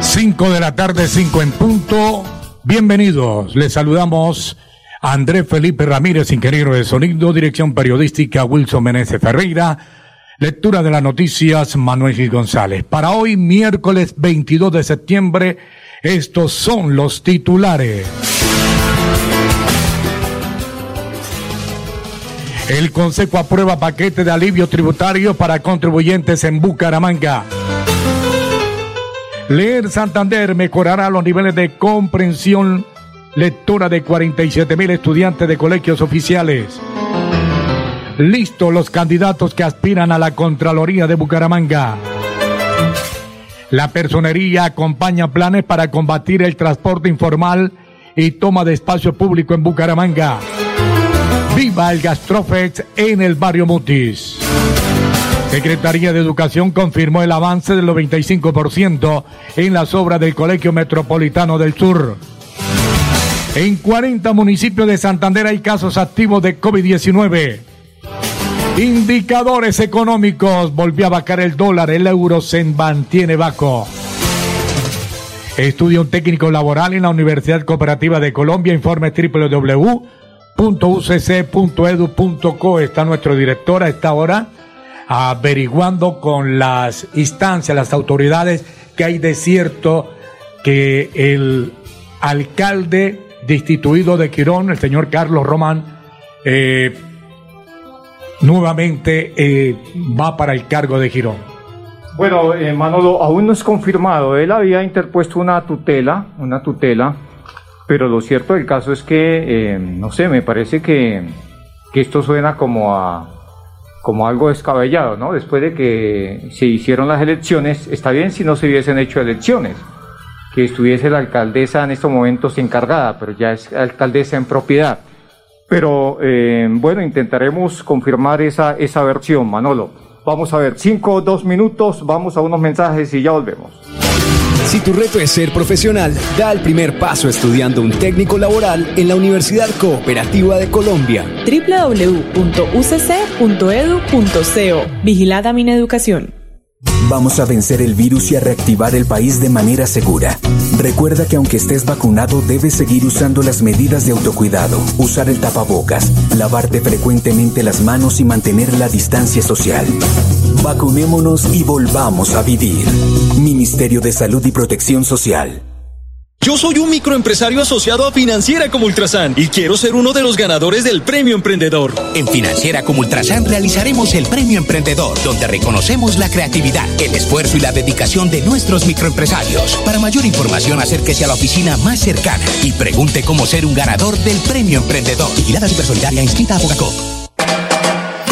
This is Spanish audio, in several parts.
5 de la tarde, 5 en punto. Bienvenidos. Les saludamos a Andrés Felipe Ramírez, ingeniero de sonido, dirección periodística Wilson Meneses Ferreira, lectura de las noticias Manuel Gil González. Para hoy, miércoles 22 de septiembre, estos son los titulares. El Consejo aprueba paquete de alivio tributario para contribuyentes en Bucaramanga. Leer Santander mejorará los niveles de comprensión lectora de 47 mil estudiantes de colegios oficiales. Listo los candidatos que aspiran a la Contraloría de Bucaramanga. La personería acompaña planes para combatir el transporte informal y toma de espacio público en Bucaramanga. Viva el Gastrofex en el barrio Mutis. Secretaría de Educación confirmó el avance del 95% en las obras del Colegio Metropolitano del Sur. En 40 municipios de Santander hay casos activos de COVID-19. Indicadores económicos. Volvió a bajar el dólar, el euro se mantiene bajo. Estudia un técnico laboral en la Universidad Cooperativa de Colombia. Informe www.ucc.edu.co. Está nuestro director a esta hora averiguando con las instancias, las autoridades, que hay de cierto que el alcalde destituido de Quirón, el señor Carlos Román, eh, nuevamente eh, va para el cargo de Girón. Bueno, eh, Manolo, aún no es confirmado. Él había interpuesto una tutela, una tutela, pero lo cierto del caso es que, no sé, me parece que, que esto suena como a, como algo descabellado, ¿no? Después de que se hicieron las elecciones, está bien si no se hubiesen hecho elecciones, que estuviese la alcaldesa en estos momentos encargada, pero ya es alcaldesa en propiedad. Pero eh, bueno, intentaremos confirmar esa, esa versión, Manolo. Vamos a ver, cinco o dos minutos, vamos a unos mensajes y ya volvemos. Si tu reto es ser profesional, da el primer paso estudiando un técnico laboral en la Universidad Cooperativa de Colombia. www.ucc.edu.co Vigilada mi educación. Vamos a vencer el virus y a reactivar el país de manera segura. Recuerda que aunque estés vacunado, debes seguir usando las medidas de autocuidado, usar el tapabocas, lavarte frecuentemente las manos y mantener la distancia social. Vacunémonos y volvamos a vivir. Ministerio de Salud y Protección Social. Yo soy un microempresario asociado a Financiera como Ultrasan y quiero ser uno de los ganadores del Premio Emprendedor. En Financiera como Ultrasan realizaremos el Premio Emprendedor, donde reconocemos la creatividad, el esfuerzo y la dedicación de nuestros microempresarios. Para mayor información, acérquese a la oficina más cercana y pregunte cómo ser un ganador del Premio Emprendedor. Vigilada Supersolidaria inscrita a Bogacop.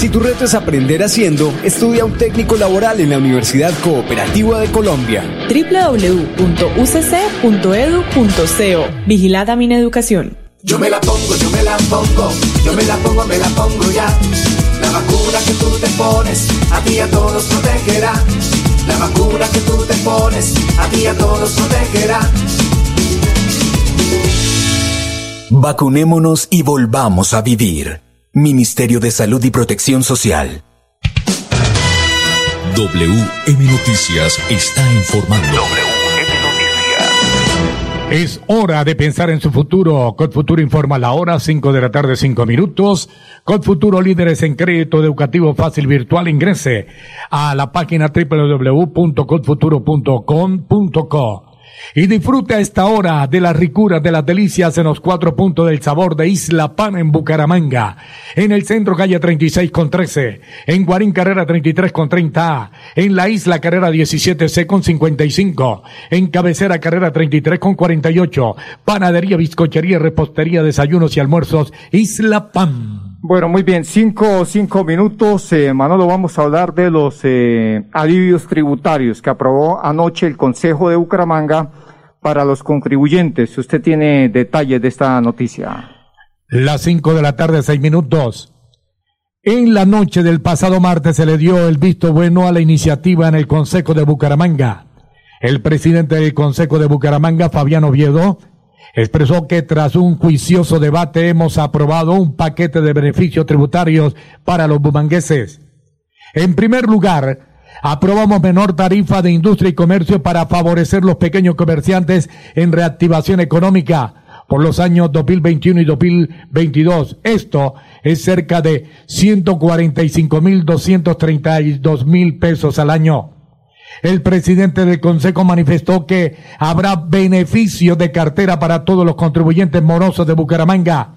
Si tu reto es aprender haciendo, estudia un técnico laboral en la Universidad Cooperativa de Colombia. www.ucc.edu.co Vigilada Mineducación. Yo me la pongo, yo me la pongo, yo me la pongo, me la pongo ya. La vacuna que tú te pones, a ti a todos protegerá. La vacuna que tú te pones, a ti a todos protegerá. Vacunémonos y volvamos a vivir. Ministerio de Salud y Protección Social. WM Noticias está informando. Es hora de pensar en su futuro. Cod Futuro informa la hora, 5 de la tarde, 5 minutos. Cod Futuro, líderes en crédito educativo fácil virtual. Ingrese a la página www.codfuturo.com.co y disfrute a esta hora de las ricuras de las delicias en los cuatro puntos del sabor de Isla Pan en Bucaramanga. En el centro calle 36 con 13. En Guarín Carrera 33 con 30A. En la Isla Carrera 17C con 55. En Cabecera Carrera 33 con 48. Panadería, bizcochería, repostería, desayunos y almuerzos Isla Pan. Bueno, muy bien, cinco, cinco minutos. Eh, Manolo, vamos a hablar de los eh, alivios tributarios que aprobó anoche el Consejo de Bucaramanga para los contribuyentes. Usted tiene detalles de esta noticia. Las cinco de la tarde, seis minutos. En la noche del pasado martes se le dio el visto bueno a la iniciativa en el Consejo de Bucaramanga. El presidente del Consejo de Bucaramanga, Fabián Oviedo, expresó que tras un juicioso debate hemos aprobado un paquete de beneficios tributarios para los bumangueses. En primer lugar, aprobamos menor tarifa de industria y comercio para favorecer los pequeños comerciantes en reactivación económica por los años 2021 y 2022. Esto es cerca de 145 mil 232 mil pesos al año. El presidente del Consejo manifestó que habrá beneficio de cartera para todos los contribuyentes morosos de Bucaramanga.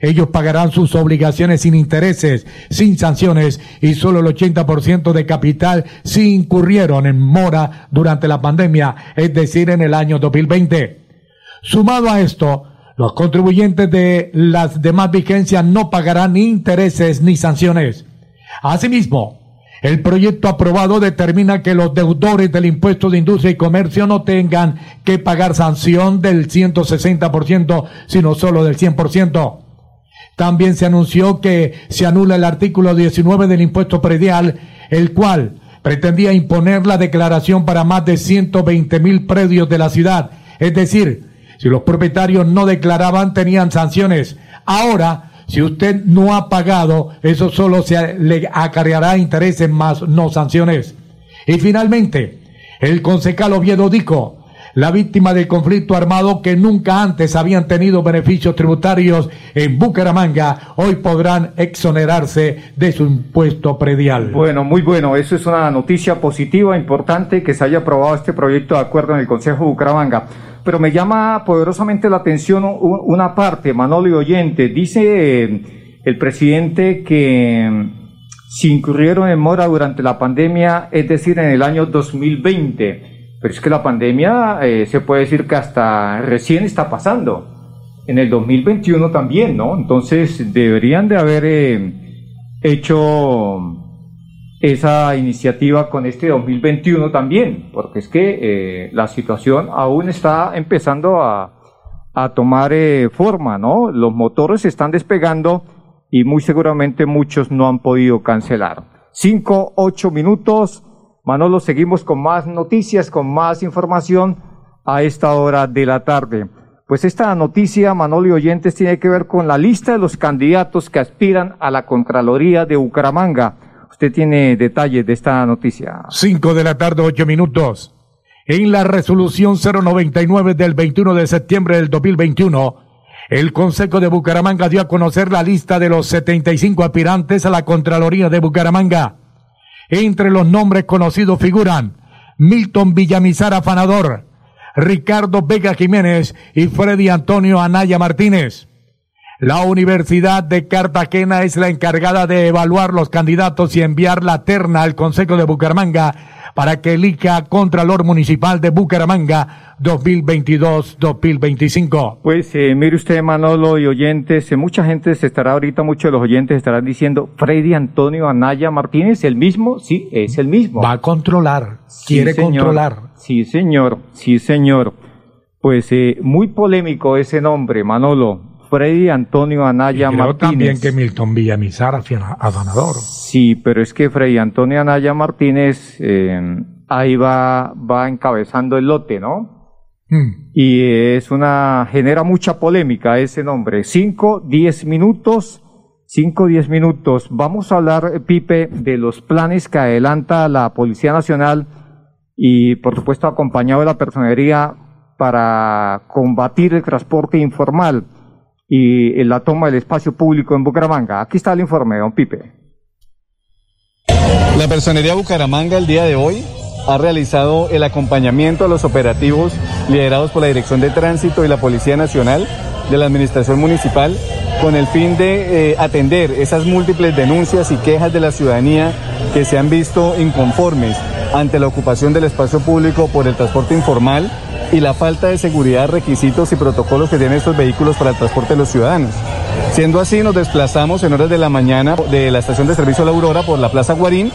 Ellos pagarán sus obligaciones sin intereses, sin sanciones y solo el 80% de capital si incurrieron en mora durante la pandemia, es decir, en el año 2020. Sumado a esto, los contribuyentes de las demás vigencias no pagarán intereses ni sanciones. Asimismo, el proyecto aprobado determina que los deudores del impuesto de industria y comercio no tengan que pagar sanción del 160%, sino solo del 100%. También se anunció que se anula el artículo 19 del impuesto predial, el cual pretendía imponer la declaración para más de 120 mil predios de la ciudad. Es decir, si los propietarios no declaraban, tenían sanciones. Ahora, si usted no ha pagado, eso solo se le acarreará intereses más no sanciones. Y finalmente, el concejal Oviedo dijo, la víctima del conflicto armado que nunca antes habían tenido beneficios tributarios en Bucaramanga, hoy podrán exonerarse de su impuesto predial. Bueno, muy bueno. Eso es una noticia positiva, importante, que se haya aprobado este proyecto de acuerdo en el Consejo Bucaramanga pero me llama poderosamente la atención una parte, Manolo y Oyente. Dice eh, el presidente que mm, si incurrieron en mora durante la pandemia, es decir, en el año 2020, pero es que la pandemia eh, se puede decir que hasta recién está pasando. En el 2021 también, ¿no? Entonces deberían de haber eh, hecho esa iniciativa con este 2021 también, porque es que eh, la situación aún está empezando a, tomar eh, forma, ¿no? Los motores se están despegando y muy seguramente muchos no han podido cancelar. Cinco, ocho minutos. Manolo, seguimos con más noticias, con más información a esta hora de la tarde. Pues esta noticia, Manolo y oyentes, tiene que ver con la lista de los candidatos que aspiran a la Contraloría de Bucaramanga. Usted tiene detalles de esta noticia. Cinco de la tarde, ocho minutos. En la resolución 099 del 21 de septiembre del 2021, el Consejo de Bucaramanga dio a conocer la lista de los 75 aspirantes a la Contraloría de Bucaramanga. Entre los nombres conocidos figuran Milton Villamizar Afanador, Ricardo Vega Jiménez y Freddy Antonio Anaya Martínez. La Universidad de Cartagena es la encargada de evaluar los candidatos y enviar la terna al Consejo de Bucaramanga para que elija Contralor Municipal de Bucaramanga 2022-2025? Pues eh, mire usted, Manolo y oyentes, eh, mucha gente se estará ahorita, muchos de los oyentes estarán diciendo, Freddy Antonio Anaya Martínez, ¿el mismo? Sí, es el mismo. Va a controlar, Sí, quiere señor. controlar. Sí, señor, sí, señor. Pues eh, muy polémico ese nombre, Manolo. Freddy Antonio Anaya Y creo Martínez. también que Milton Villamizar a ganador. Sí, pero es que Freddy Antonio Anaya Martínez eh, ahí va, va encabezando el lote, ¿no? Mm. Y es una, genera mucha polémica ese nombre. Cinco, diez minutos, cinco, diez minutos. Vamos a hablar, eh, Pipe, de los planes que adelanta la Policía Nacional y, por supuesto, acompañado de la personería para combatir el transporte informal y la toma del espacio público en Bucaramanga. Aquí está el informe, don Pipe. La Personería Bucaramanga el día de hoy ha realizado el acompañamiento a los operativos liderados por la Dirección de Tránsito y la Policía Nacional de la Administración Municipal con el fin de eh, atender esas múltiples denuncias y quejas de la ciudadanía que se han visto inconformes ante la ocupación del espacio público por el transporte informal y la falta de seguridad, requisitos y protocolos que tienen estos vehículos para el transporte de los ciudadanos. Siendo así, nos desplazamos en horas de la mañana de la estación de servicio La Aurora por la Plaza Guarín.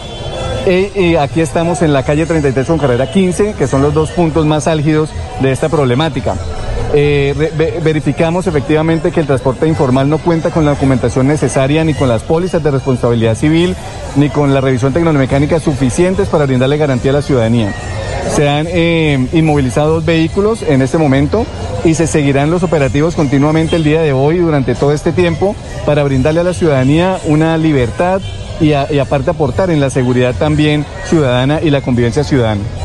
E, eh, aquí estamos en la calle 33 con carrera 15, que son los dos puntos más álgidos de esta problemática. Eh, verificamos efectivamente que el transporte informal no cuenta con la documentación necesaria ni con las pólizas de responsabilidad civil ni con la revisión tecnomecánica suficientes para brindarle garantía a la ciudadanía. Se han eh, inmovilizado dos vehículos en este momento y se seguirán los operativos continuamente el día de hoy durante todo este tiempo para brindarle a la ciudadanía una libertad y, y aparte aportar en la seguridad también ciudadana y la convivencia ciudadana.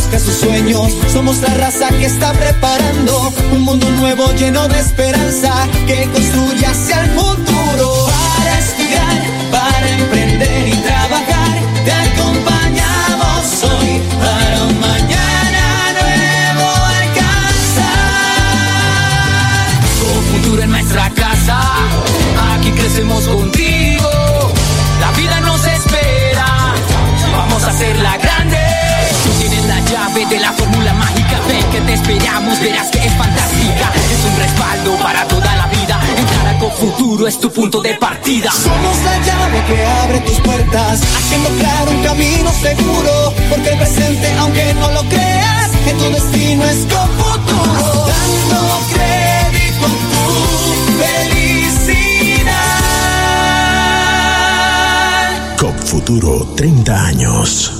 Busca sus sueños, somos la raza que está preparando un mundo nuevo lleno de esperanza que construye hacia el futuro. Para estudiar, para emprender y trabajar, te acompañamos hoy para un mañana nuevo alcanzar. Con futuro en nuestra casa, aquí crecemos contigo. La vida nos espera, vamos a hacerla de la fórmula mágica, ven que te esperamos, verás que es fantástica. Es un respaldo para toda la vida. Entrar con futuro es tu punto de partida. Somos la llave que abre tus puertas, haciendo claro un camino seguro. Porque el presente, aunque no lo creas, en tu destino es con futuro. Dando crédito a tu felicidad. COP Futuro, 30 años.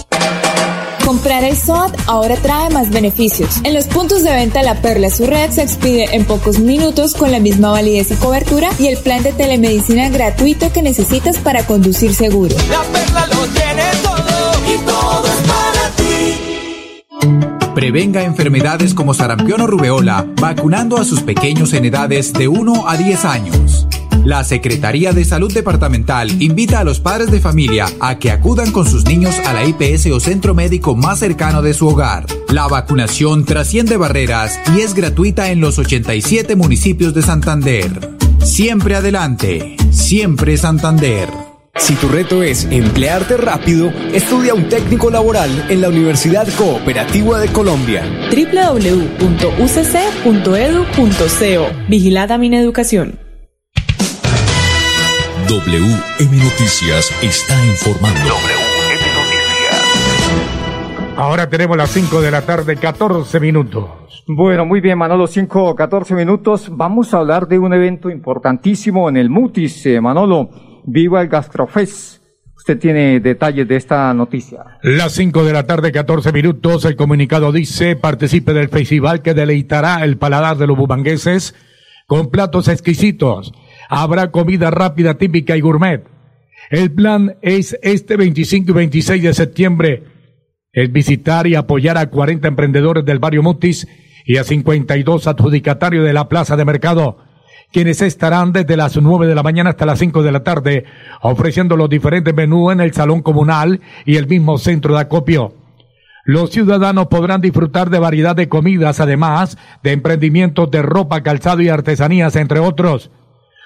Comprar el SOAT ahora trae más beneficios. En los puntos de venta La Perla su red se expide en pocos minutos con la misma validez y cobertura y el plan de telemedicina gratuito que necesitas para conducir seguro. La perla lo tiene todo y todo es para ti. Prevenga enfermedades como sarampión o rubeola vacunando a sus pequeños en edades de 1 a 10 años. La Secretaría de Salud Departamental invita a los padres de familia a que acudan con sus niños a la IPS o centro médico más cercano de su hogar. La vacunación trasciende barreras y es gratuita en los 87 municipios de Santander. Siempre adelante, siempre Santander. Si tu reto es emplearte rápido, estudia un técnico laboral en la Universidad Cooperativa de Colombia. www.ucc.edu.co Vigilada Mineducación. WM Noticias está informando. Ahora tenemos las 5 de la tarde, 14 minutos. Bueno, muy bien, Manolo, 5, 14 minutos. Vamos a hablar de un evento importantísimo en el Mutis, eh, Manolo. Viva el Gastrofest. Usted tiene detalles de esta noticia. Las 5 de la tarde, 14 minutos. El comunicado dice, participe del festival que deleitará el paladar de los bumangueses con platos exquisitos. Habrá comida rápida, típica y gourmet. El plan es este 25 y 26 de septiembre. Es visitar y apoyar a 40 emprendedores del barrio Mutis y a 52 adjudicatarios de la plaza de mercado quienes estarán desde las nueve de la mañana hasta las cinco de la tarde, ofreciendo los diferentes menús en el salón comunal y el mismo centro de acopio. Los ciudadanos podrán disfrutar de variedad de comidas, además de emprendimientos de ropa, calzado y artesanías, entre otros.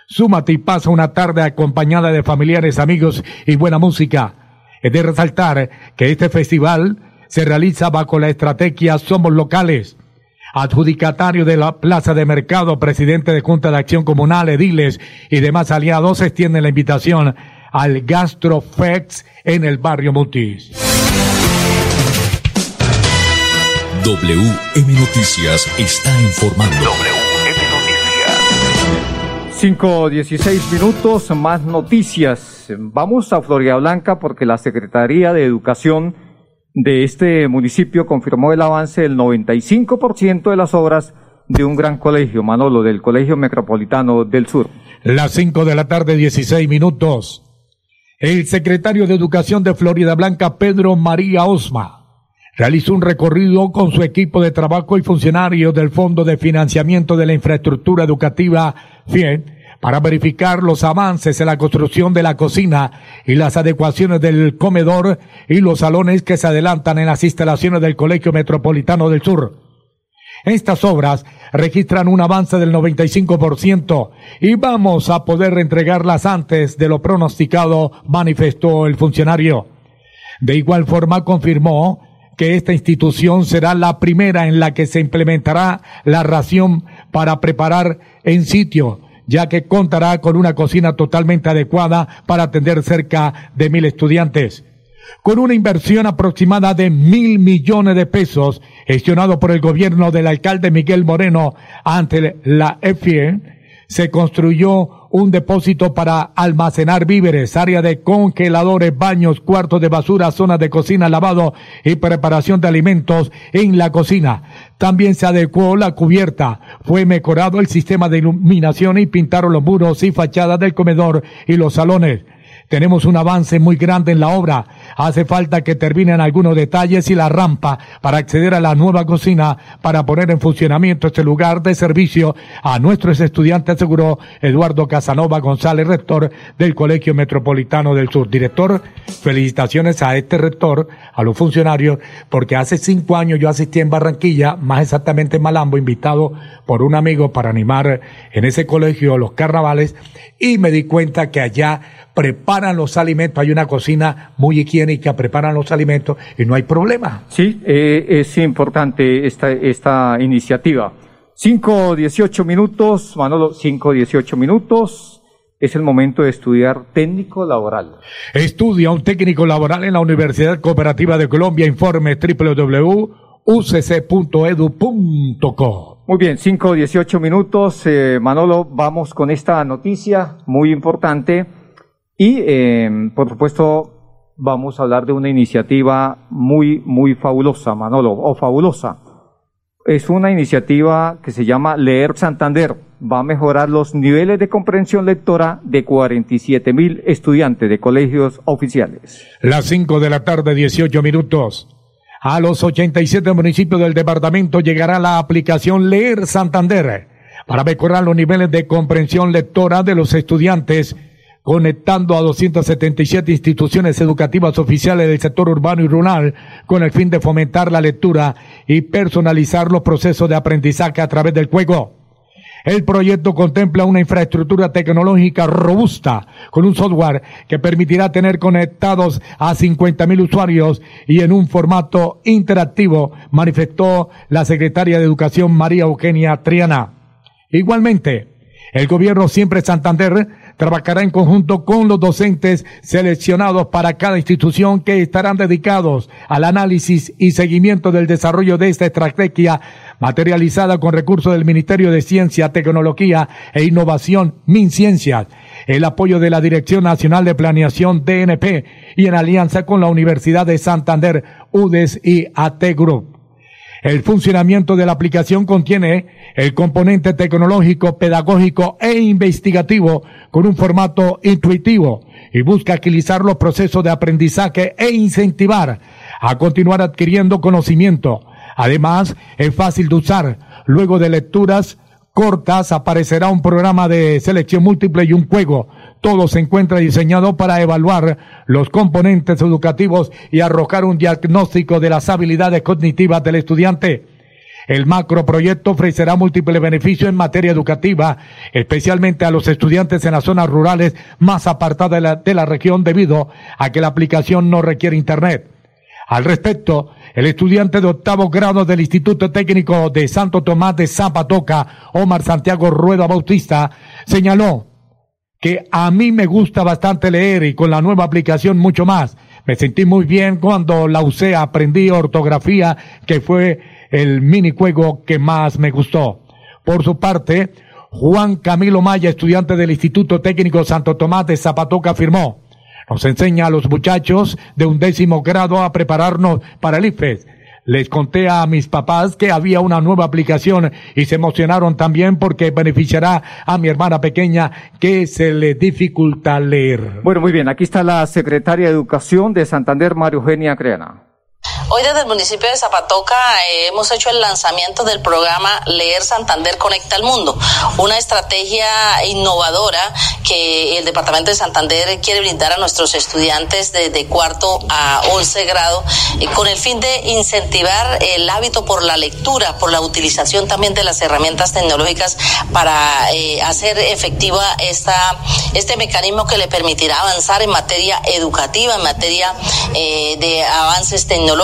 Súmate y pasa una tarde acompañada de familiares, amigos y buena música. Es de resaltar que este festival se realiza bajo la estrategia Somos Locales. Adjudicatario de la Plaza de Mercado, presidente de Junta de Acción Comunal, Ediles y demás aliados, extiende la invitación al GastroFex en el barrio Mutis. WM Noticias está informando. 5.16 minutos, más noticias. Vamos a Florida Blanca porque la Secretaría de Educación de este municipio confirmó el avance del 95% de las obras de un gran colegio, Manolo, del Colegio Metropolitano del Sur. Las 5 de la tarde, 16 minutos. El secretario de Educación de Florida Blanca, Pedro María Osma, realizó un recorrido con su equipo de trabajo y funcionarios del Fondo de Financiamiento de la Infraestructura Educativa, FIEN, para verificar los avances en la construcción de la cocina y las adecuaciones del comedor y los salones que se adelantan en las instalaciones del Colegio Metropolitano del Sur. Estas obras registran un avance del 95% y vamos a poder entregarlas antes de lo pronosticado, manifestó el funcionario. De igual forma confirmó que esta institución será la primera en la que se implementará la ración para preparar en sitio ya que contará con una cocina totalmente adecuada para atender cerca de mil estudiantes. Con una inversión aproximada de mil millones de pesos, gestionado por el gobierno del alcalde Miguel Moreno ante la EFIE, se construyó un depósito para almacenar víveres, área de congeladores, baños, cuartos de basura, zonas de cocina, lavado y preparación de alimentos en la cocina. También se adecuó la cubierta, fue mejorado el sistema de iluminación y pintaron los muros y fachadas del comedor y los salones. Tenemos un avance muy grande en la obra. Hace falta que terminen algunos detalles y la rampa para acceder a la nueva cocina para poner en funcionamiento este lugar de servicio a nuestros estudiantes, aseguró Eduardo Casanova González, rector del Colegio Metropolitano del Sur. Director, felicitaciones a este rector, a los funcionarios, porque hace cinco años yo asistí en Barranquilla, más exactamente en Malambo, invitado por un amigo para animar en ese colegio los carnavales y me di cuenta que allá preparan los alimentos, hay una cocina muy higiénica, preparan los alimentos y no hay problema. Sí, eh, es importante esta, esta iniciativa. 5, 18 minutos, Manolo, 5, 18 minutos. Es el momento de estudiar técnico laboral. Estudia un técnico laboral en la Universidad Cooperativa de Colombia. Informe www.ucc.edu.co. Muy bien, 5, 18 minutos. Eh, Manolo, vamos con esta noticia muy importante y, eh, por supuesto, vamos a hablar de una iniciativa muy, muy fabulosa, Manolo, o fabulosa. Es una iniciativa que se llama Leer Santander. Va a mejorar los niveles de comprensión lectora de 47 mil estudiantes de colegios oficiales. Las 5 de la tarde, 18 minutos. A los 87 municipios del departamento llegará la aplicación Leer Santander para mejorar los niveles de comprensión lectora de los estudiantes conectando a 277 instituciones educativas oficiales del sector urbano y rural con el fin de fomentar la lectura y personalizar los procesos de aprendizaje a través del juego. El proyecto contempla una infraestructura tecnológica robusta con un software que permitirá tener conectados a 50.000 usuarios y en un formato interactivo, manifestó la secretaria de Educación María Eugenia Triana. Igualmente, el gobierno siempre Santander trabajará en conjunto con los docentes seleccionados para cada institución que estarán dedicados al análisis y seguimiento del desarrollo de esta estrategia materializada con recursos del Ministerio de Ciencia, Tecnología e Innovación, MinCiencias, el apoyo de la Dirección Nacional de Planeación, DNP, y en alianza con la Universidad de Santander, UDES y AT. El funcionamiento de la aplicación contiene el componente tecnológico, pedagógico e investigativo con un formato intuitivo y busca agilizar los procesos de aprendizaje e incentivar a continuar adquiriendo conocimiento. Además, es fácil de usar. Luego de lecturas cortas aparecerá un programa de selección múltiple y un juego todo se encuentra diseñado para evaluar los componentes educativos y arrojar un diagnóstico de las habilidades cognitivas del estudiante. El macroproyecto ofrecerá múltiples beneficios en materia educativa, especialmente a los estudiantes en las zonas rurales más apartadas de la, de la región debido a que la aplicación no requiere Internet. Al respecto, el estudiante de octavo grado del Instituto Técnico de Santo Tomás de Zapatoca, Omar Santiago Rueda Bautista, señaló que a mí me gusta bastante leer y con la nueva aplicación mucho más. Me sentí muy bien cuando la usé, aprendí ortografía, que fue el minijuego que más me gustó. Por su parte, Juan Camilo Maya, estudiante del Instituto Técnico Santo Tomás de Zapatoca, afirmó, nos enseña a los muchachos de un décimo grado a prepararnos para el IFES les conté a mis papás que había una nueva aplicación y se emocionaron también porque beneficiará a mi hermana pequeña que se le dificulta leer. Bueno, muy bien, aquí está la secretaria de Educación de Santander, María Eugenia Creana. Hoy desde el municipio de Zapatoca eh, hemos hecho el lanzamiento del programa Leer Santander Conecta al Mundo, una estrategia innovadora que el Departamento de Santander quiere brindar a nuestros estudiantes de, cuarto a once grado eh, con el fin de incentivar el hábito por la lectura, por la utilización también de las herramientas tecnológicas para eh, hacer efectiva esta, este mecanismo que le permitirá avanzar en materia educativa, en materia de avances tecnológicos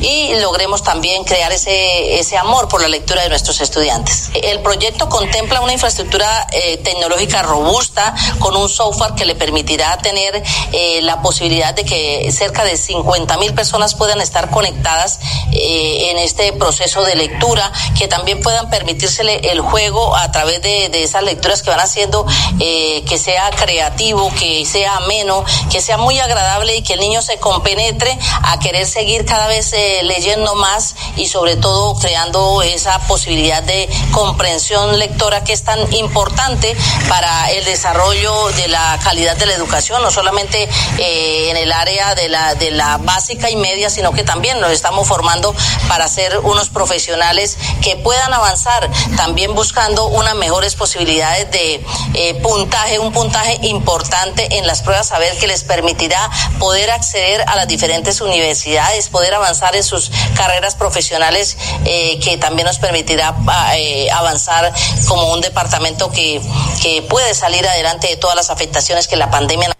y logremos también crear ese, ese amor por la lectura de nuestros estudiantes. El proyecto contempla una infraestructura eh, tecnológica robusta con un software que le permitirá tener eh, la posibilidad de que cerca de 50 mil personas puedan estar conectadas eh, en este proceso de lectura, que también puedan permitírsele el juego a través de, de esas lecturas que van haciendo que sea creativo, que sea ameno, que sea muy agradable y que el niño se compenetre a querer seguir cada vez eh, leyendo más y sobre todo creando esa posibilidad de comprensión lectora que es tan importante para el desarrollo de la calidad de la educación, no solamente eh, en el área de la, de la básica y media, sino que también nos estamos formando para ser unos profesionales que puedan avanzar, también buscando unas mejores posibilidades de eh, puntaje, un puntaje importante en las pruebas, saber que les permitirá poder acceder a las diferentes universidades, poder avanzar en sus carreras profesionales, eh, que también nos permitirá eh, avanzar como un departamento que, que puede salir adelante de todas las afectaciones que la pandemia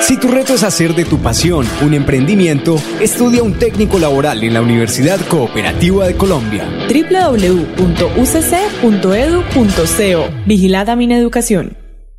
si tu reto es hacer de tu pasión un emprendimiento, estudia un técnico laboral en la Universidad Cooperativa de Colombia. www.ucc.edu.co Vigilada Mineducación.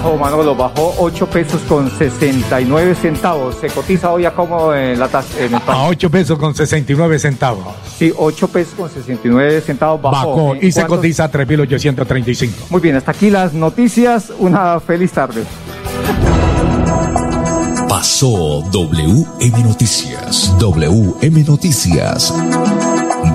Bajó, Manolo, bajó 8 pesos con 69 centavos. Se cotiza hoy a como en la tasa. En el A 8 pesos con 69 centavos. Sí, 8 pesos con 69 centavos bajó. Bajó ¿En y se cuánto? cotiza a 3.835. Muy bien, hasta aquí las noticias. Una feliz tarde. Pasó WM Noticias. WM Noticias.